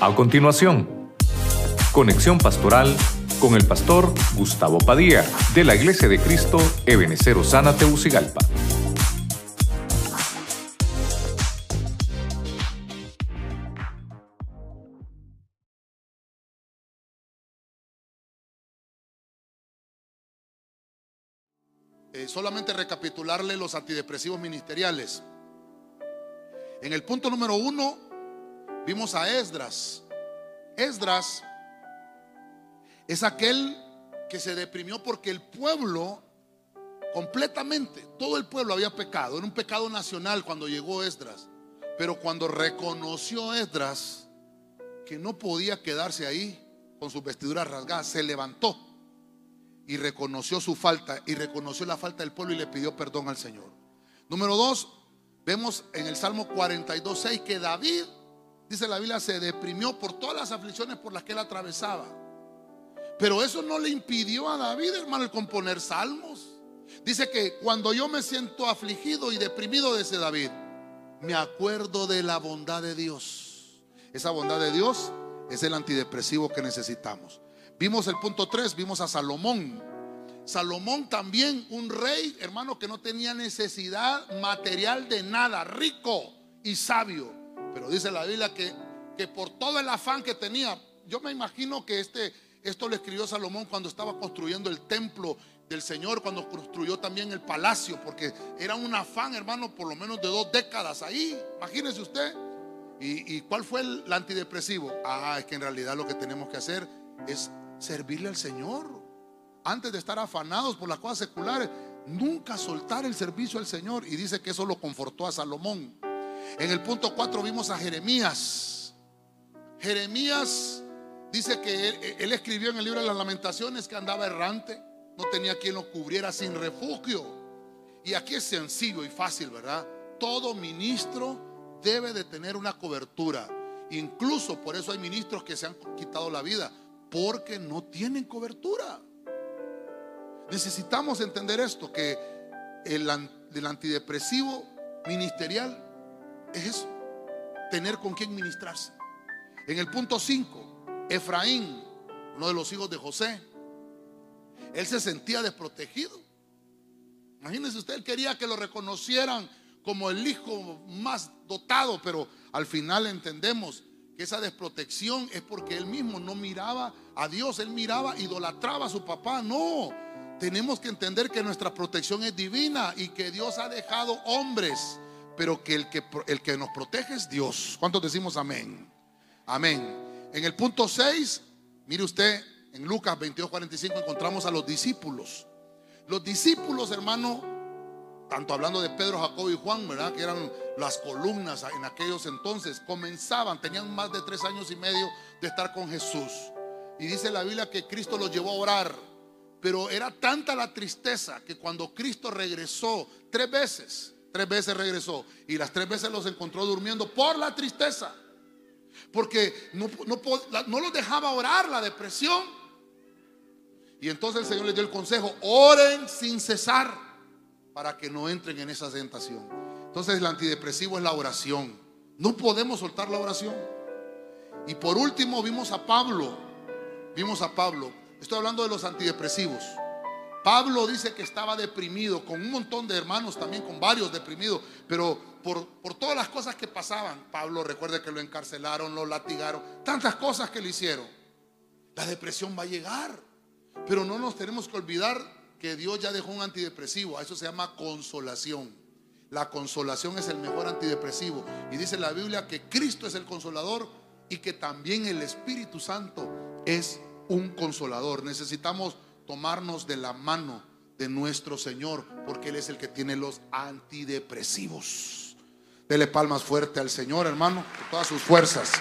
A continuación, conexión pastoral con el pastor Gustavo Padilla de la Iglesia de Cristo Ebenecer Osana Teucigalpa. Eh, solamente recapitularle los antidepresivos ministeriales. En el punto número uno vimos a Esdras. Esdras es aquel que se deprimió porque el pueblo completamente, todo el pueblo había pecado. Era un pecado nacional cuando llegó Esdras. Pero cuando reconoció Esdras que no podía quedarse ahí con sus vestiduras rasgadas, se levantó y reconoció su falta y reconoció la falta del pueblo y le pidió perdón al Señor. Número dos, vemos en el Salmo 42, 6 que David, dice la Biblia, se deprimió por todas las aflicciones por las que él atravesaba. Pero eso no le impidió a David, hermano, el componer salmos. Dice que cuando yo me siento afligido y deprimido, dice David, me acuerdo de la bondad de Dios. Esa bondad de Dios es el antidepresivo que necesitamos. Vimos el punto 3, vimos a Salomón. Salomón también, un rey, hermano, que no tenía necesidad material de nada, rico y sabio. Pero dice la Biblia que, que por todo el afán que tenía, yo me imagino que este, esto lo escribió Salomón cuando estaba construyendo el templo del Señor, cuando construyó también el palacio, porque era un afán, hermano, por lo menos de dos décadas ahí. Imagínese usted. ¿Y, y cuál fue el, el antidepresivo? Ah, es que en realidad lo que tenemos que hacer es servirle al Señor. Antes de estar afanados por las cosas seculares, nunca soltar el servicio al Señor. Y dice que eso lo confortó a Salomón. En el punto 4 vimos a Jeremías. Jeremías dice que él, escribió en el libro de las lamentaciones que andaba errante, no tenía quien lo cubriera sin refugio. Y aquí es sencillo y fácil, ¿verdad? Todo ministro debe de tener una cobertura. Incluso por eso hay ministros que se han quitado la vida, porque no tienen cobertura. Necesitamos entender esto, que el, el antidepresivo ministerial es eso, tener con quien ministrarse. En el punto 5, Efraín, uno de los hijos de José, él se sentía desprotegido. Imagínense usted, él quería que lo reconocieran como el hijo más dotado, pero al final entendemos que esa desprotección es porque él mismo no miraba a Dios, él miraba, idolatraba a su papá. No, tenemos que entender que nuestra protección es divina y que Dios ha dejado hombres, pero que el que, el que nos protege es Dios. ¿Cuántos decimos amén? Amén. En el punto 6, mire usted, en Lucas 22, 45 encontramos a los discípulos. Los discípulos, hermano, tanto hablando de Pedro, Jacobo y Juan, ¿verdad? Que eran las columnas en aquellos entonces, comenzaban, tenían más de tres años y medio de estar con Jesús. Y dice la Biblia que Cristo los llevó a orar. Pero era tanta la tristeza que cuando Cristo regresó, tres veces, tres veces regresó, y las tres veces los encontró durmiendo por la tristeza. Porque no, no, no los dejaba orar la depresión. Y entonces el Señor les dio el consejo, oren sin cesar para que no entren en esa tentación. Entonces el antidepresivo es la oración. No podemos soltar la oración. Y por último vimos a Pablo. Vimos a Pablo. Estoy hablando de los antidepresivos. Pablo dice que estaba deprimido, con un montón de hermanos también, con varios deprimidos, pero por, por todas las cosas que pasaban. Pablo recuerde que lo encarcelaron, lo latigaron, tantas cosas que le hicieron. La depresión va a llegar, pero no nos tenemos que olvidar que Dios ya dejó un antidepresivo. A eso se llama consolación. La consolación es el mejor antidepresivo. Y dice la Biblia que Cristo es el consolador y que también el Espíritu Santo es un consolador. Necesitamos tomarnos de la mano de nuestro Señor porque Él es el que tiene los antidepresivos. Dele palmas fuerte al Señor, hermano, con todas sus fuerzas.